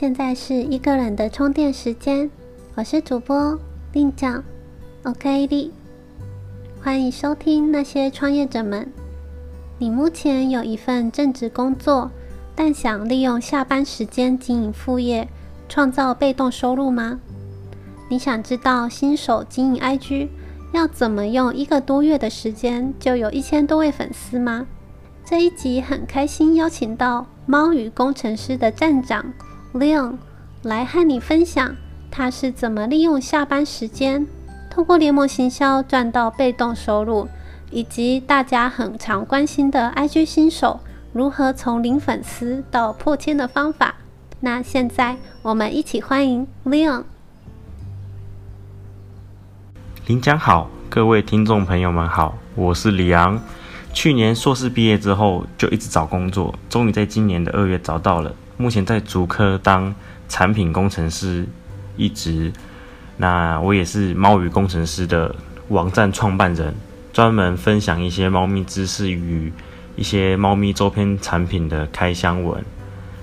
现在是一个人的充电时间，我是主播令酱，OK 的，欢迎收听那些创业者们。你目前有一份正职工作，但想利用下班时间经营副业，创造被动收入吗？你想知道新手经营 IG 要怎么用一个多月的时间就有一千多位粉丝吗？这一集很开心邀请到猫与工程师的站长。Leon 来和你分享他是怎么利用下班时间，通过联盟行销赚到被动收入，以及大家很常关心的 IG 新手如何从零粉丝到破千的方法。那现在我们一起欢迎 Leon。林江好，各位听众朋友们好，我是李昂。去年硕士毕业之后就一直找工作，终于在今年的二月找到了。目前在竹科当产品工程师一职，那我也是猫语工程师的网站创办人，专门分享一些猫咪知识与一些猫咪周边产品的开箱文。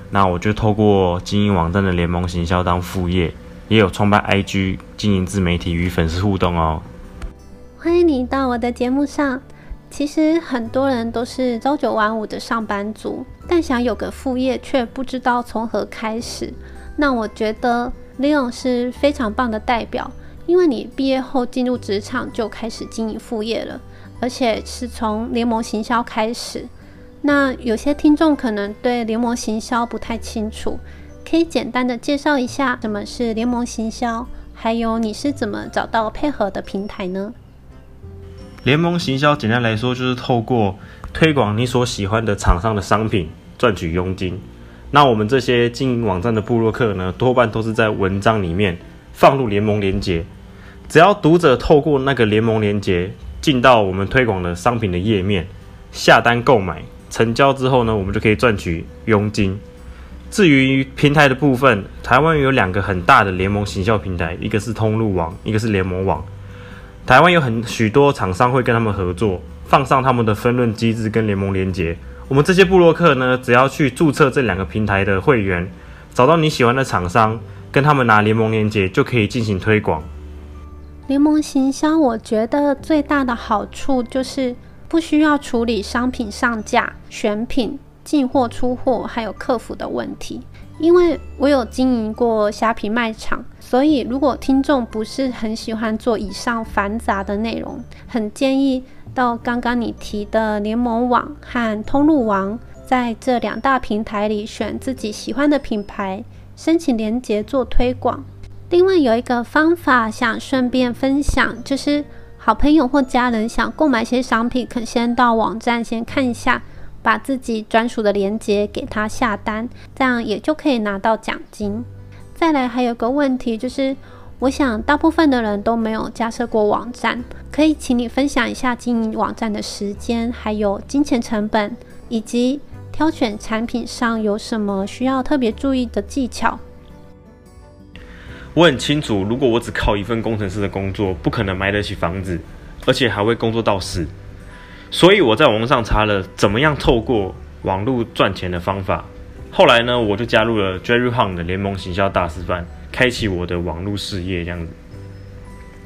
那我就透过经营网站的联盟行销当副业，也有创办 IG 经营自媒体与粉丝互动哦。欢迎你到我的节目上。其实很多人都是朝九晚五的上班族，但想有个副业却不知道从何开始。那我觉得 Leon 是非常棒的代表，因为你毕业后进入职场就开始经营副业了，而且是从联盟行销开始。那有些听众可能对联盟行销不太清楚，可以简单的介绍一下什么是联盟行销，还有你是怎么找到配合的平台呢？联盟行销简单来说，就是透过推广你所喜欢的厂商的商品赚取佣金。那我们这些经营网站的部落客呢，多半都是在文章里面放入联盟链接，只要读者透过那个联盟链接进到我们推广的商品的页面，下单购买成交之后呢，我们就可以赚取佣金。至于平台的部分，台湾有两个很大的联盟行销平台，一个是通路网，一个是联盟网。台湾有很许多厂商会跟他们合作，放上他们的分论机制跟联盟连接。我们这些布洛克呢，只要去注册这两个平台的会员，找到你喜欢的厂商，跟他们拿联盟连接，就可以进行推广。联盟行销，我觉得最大的好处就是不需要处理商品上架、选品、进货出货，还有客服的问题。因为我有经营过虾皮卖场，所以如果听众不是很喜欢做以上繁杂的内容，很建议到刚刚你提的联盟网和通路网，在这两大平台里选自己喜欢的品牌，申请连接做推广。另外有一个方法想顺便分享，就是好朋友或家人想购买些商品，可先到网站先看一下。把自己专属的链接给他下单，这样也就可以拿到奖金。再来还有个问题，就是我想大部分的人都没有架设过网站，可以请你分享一下经营网站的时间，还有金钱成本，以及挑选产品上有什么需要特别注意的技巧。我很清楚，如果我只靠一份工程师的工作，不可能买得起房子，而且还会工作到死。所以我在网络上查了怎么样透过网络赚钱的方法。后来呢，我就加入了 Jerry Hung 的联盟行销大师班，开启我的网络事业。这样子，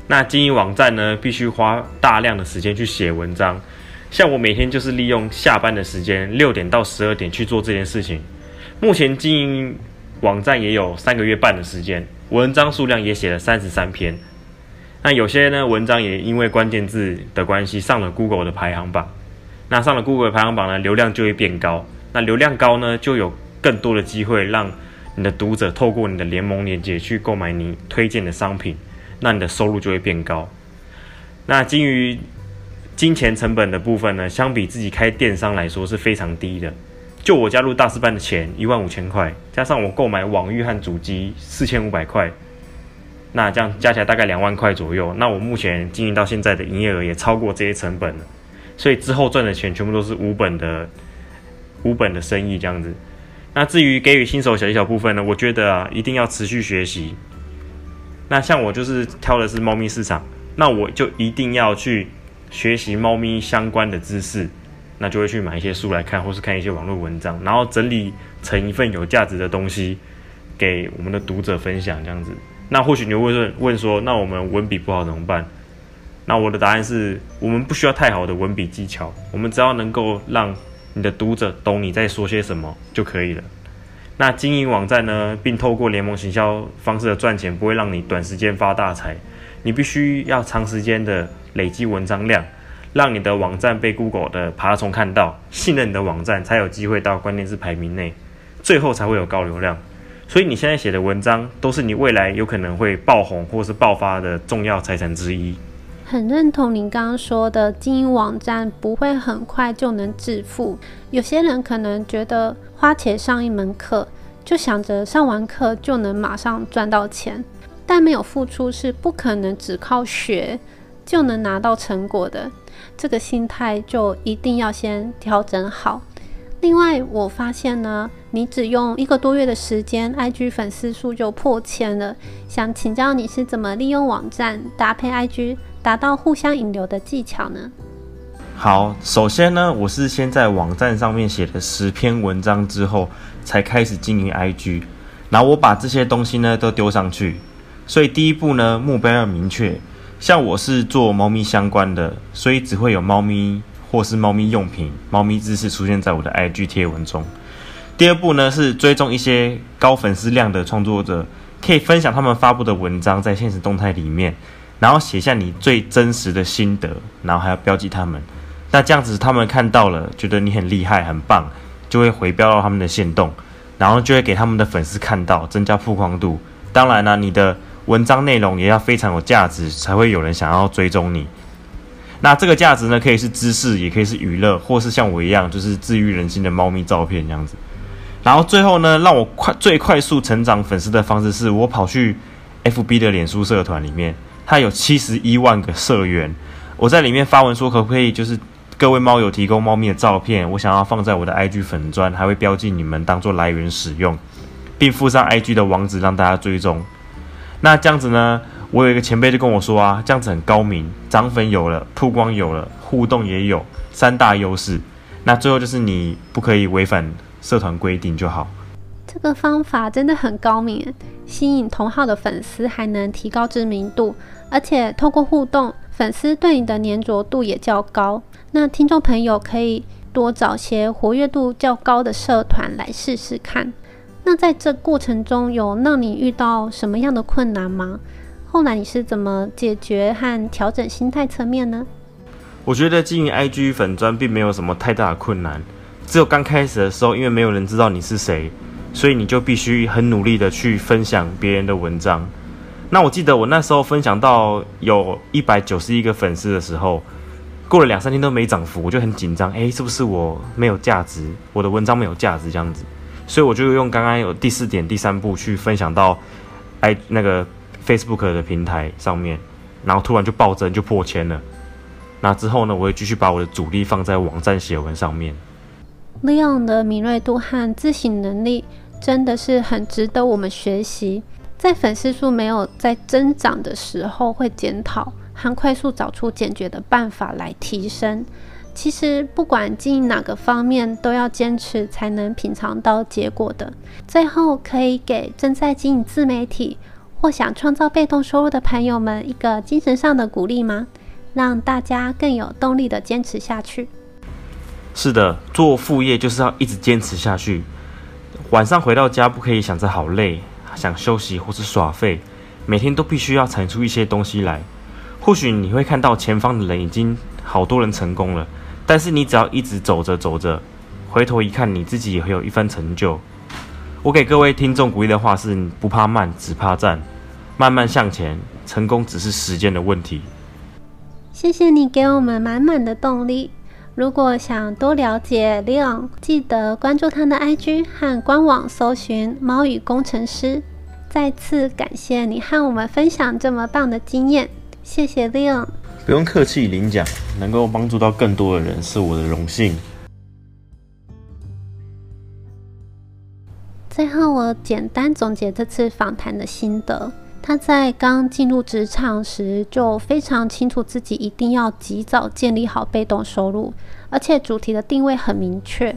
那经营网站呢，必须花大量的时间去写文章。像我每天就是利用下班的时间，六点到十二点去做这件事情。目前经营网站也有三个月半的时间，文章数量也写了三十三篇。那有些呢文章也因为关键字的关系上了 Google 的排行榜，那上了 Google 排行榜呢，流量就会变高。那流量高呢，就有更多的机会让你的读者透过你的联盟链接去购买你推荐的商品，那你的收入就会变高。那基于金钱成本的部分呢，相比自己开电商来说是非常低的。就我加入大师班的钱一万五千块，加上我购买网域和主机四千五百块。那这样加起来大概两万块左右。那我目前经营到现在的营业额也超过这些成本了，所以之后赚的钱全部都是无本的、无本的生意这样子。那至于给予新手小一小部分呢，我觉得啊，一定要持续学习。那像我就是挑的是猫咪市场，那我就一定要去学习猫咪相关的知识，那就会去买一些书来看，或是看一些网络文章，然后整理成一份有价值的东西。给我们的读者分享这样子。那或许你会问问说，那我们文笔不好怎么办？那我的答案是我们不需要太好的文笔技巧，我们只要能够让你的读者懂你在说些什么就可以了。那经营网站呢，并透过联盟行销方式的赚钱，不会让你短时间发大财。你必须要长时间的累积文章量，让你的网站被 Google 的爬虫看到，信任你的网站才有机会到关键字排名内，最后才会有高流量。所以你现在写的文章，都是你未来有可能会爆红或是爆发的重要财产之一。很认同您刚刚说的，经营网站不会很快就能致富。有些人可能觉得花钱上一门课，就想着上完课就能马上赚到钱，但没有付出是不可能只靠学就能拿到成果的。这个心态就一定要先调整好。另外，我发现呢，你只用一个多月的时间，IG 粉丝数就破千了。想请教你是怎么利用网站搭配 IG，达到互相引流的技巧呢？好，首先呢，我是先在网站上面写了十篇文章之后，才开始经营 IG，然后我把这些东西呢都丢上去。所以第一步呢，目标要明确。像我是做猫咪相关的，所以只会有猫咪。或是猫咪用品、猫咪知识出现在我的 IG 贴文中。第二步呢是追踪一些高粉丝量的创作者，可以分享他们发布的文章在现实动态里面，然后写下你最真实的心得，然后还要标记他们。那这样子他们看到了，觉得你很厉害、很棒，就会回标到他们的线动，然后就会给他们的粉丝看到，增加曝光度。当然呢，你的文章内容也要非常有价值，才会有人想要追踪你。那这个价值呢，可以是知识，也可以是娱乐，或是像我一样，就是治愈人心的猫咪照片这样子。然后最后呢，让我快最快速成长粉丝的方式，是我跑去 FB 的脸书社团里面，它有七十一万个社员，我在里面发文说，可不可以就是各位猫友提供猫咪的照片，我想要放在我的 IG 粉砖，还会标记你们当做来源使用，并附上 IG 的网址让大家追踪。那这样子呢？我有一个前辈就跟我说啊，这样子很高明，涨粉有了，曝光有了，互动也有，三大优势。那最后就是你不可以违反社团规定就好。这个方法真的很高明，吸引同号的粉丝，还能提高知名度，而且透过互动，粉丝对你的粘着度也较高。那听众朋友可以多找些活跃度较高的社团来试试看。那在这过程中有让你遇到什么样的困难吗？后来你是怎么解决和调整心态层面呢？我觉得经营 IG 粉砖并没有什么太大的困难，只有刚开始的时候，因为没有人知道你是谁，所以你就必须很努力的去分享别人的文章。那我记得我那时候分享到有一百九十一个粉丝的时候，过了两三天都没涨幅，我就很紧张，诶，是不是我没有价值？我的文章没有价值这样子？所以我就用刚刚有第四点第三步去分享到 I 那个。Facebook 的平台上面，然后突然就暴增，就破千了。那之后呢，我会继续把我的主力放在网站写文上面。Leon 的敏锐度和自省能力真的是很值得我们学习。在粉丝数没有在增长的时候，会检讨和快速找出解决的办法来提升。其实不管经营哪个方面，都要坚持才能品尝到结果的。最后，可以给正在经营自媒体。或想创造被动收入的朋友们一个精神上的鼓励吗？让大家更有动力的坚持下去。是的，做副业就是要一直坚持下去。晚上回到家不可以想着好累，想休息或是耍废，每天都必须要产出一些东西来。或许你会看到前方的人已经好多人成功了，但是你只要一直走着走着，回头一看，你自己也会有一番成就。我给各位听众鼓励的话是：不怕慢，只怕站，慢慢向前，成功只是时间的问题。谢谢你给我们满满的动力。如果想多了解 Leon，记得关注他的 IG 和官网，搜寻“猫语工程师”。再次感谢你和我们分享这么棒的经验，谢谢 Leon。不用客气，领奖能够帮助到更多的人是我的荣幸。最后，我简单总结这次访谈的心得。他在刚进入职场时就非常清楚自己一定要及早建立好被动收入，而且主题的定位很明确。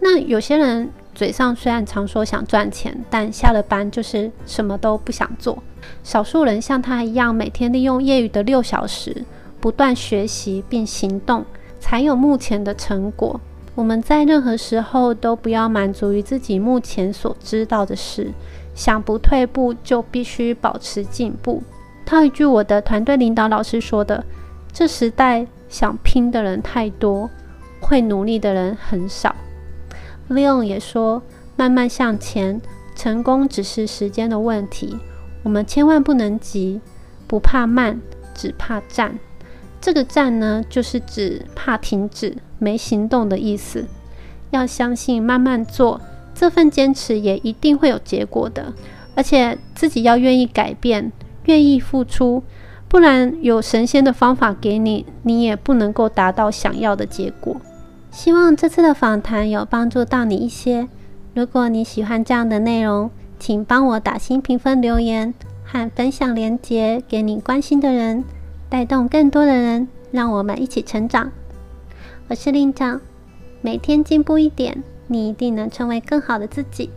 那有些人嘴上虽然常说想赚钱，但下了班就是什么都不想做。少数人像他一样，每天利用业余的六小时，不断学习并行动，才有目前的成果。我们在任何时候都不要满足于自己目前所知道的事，想不退步就必须保持进步。套一句我的团队领导老师说的：“这时代想拼的人太多，会努力的人很少。” Leon 也说：“慢慢向前，成功只是时间的问题。我们千万不能急，不怕慢，只怕站。这个站呢，就是指怕停止、没行动的意思。要相信，慢慢做，这份坚持也一定会有结果的。而且自己要愿意改变，愿意付出，不然有神仙的方法给你，你也不能够达到想要的结果。”希望这次的访谈有帮助到你一些。如果你喜欢这样的内容，请帮我打新评分、留言和分享链接给你关心的人，带动更多的人，让我们一起成长。我是令长，每天进步一点，你一定能成为更好的自己。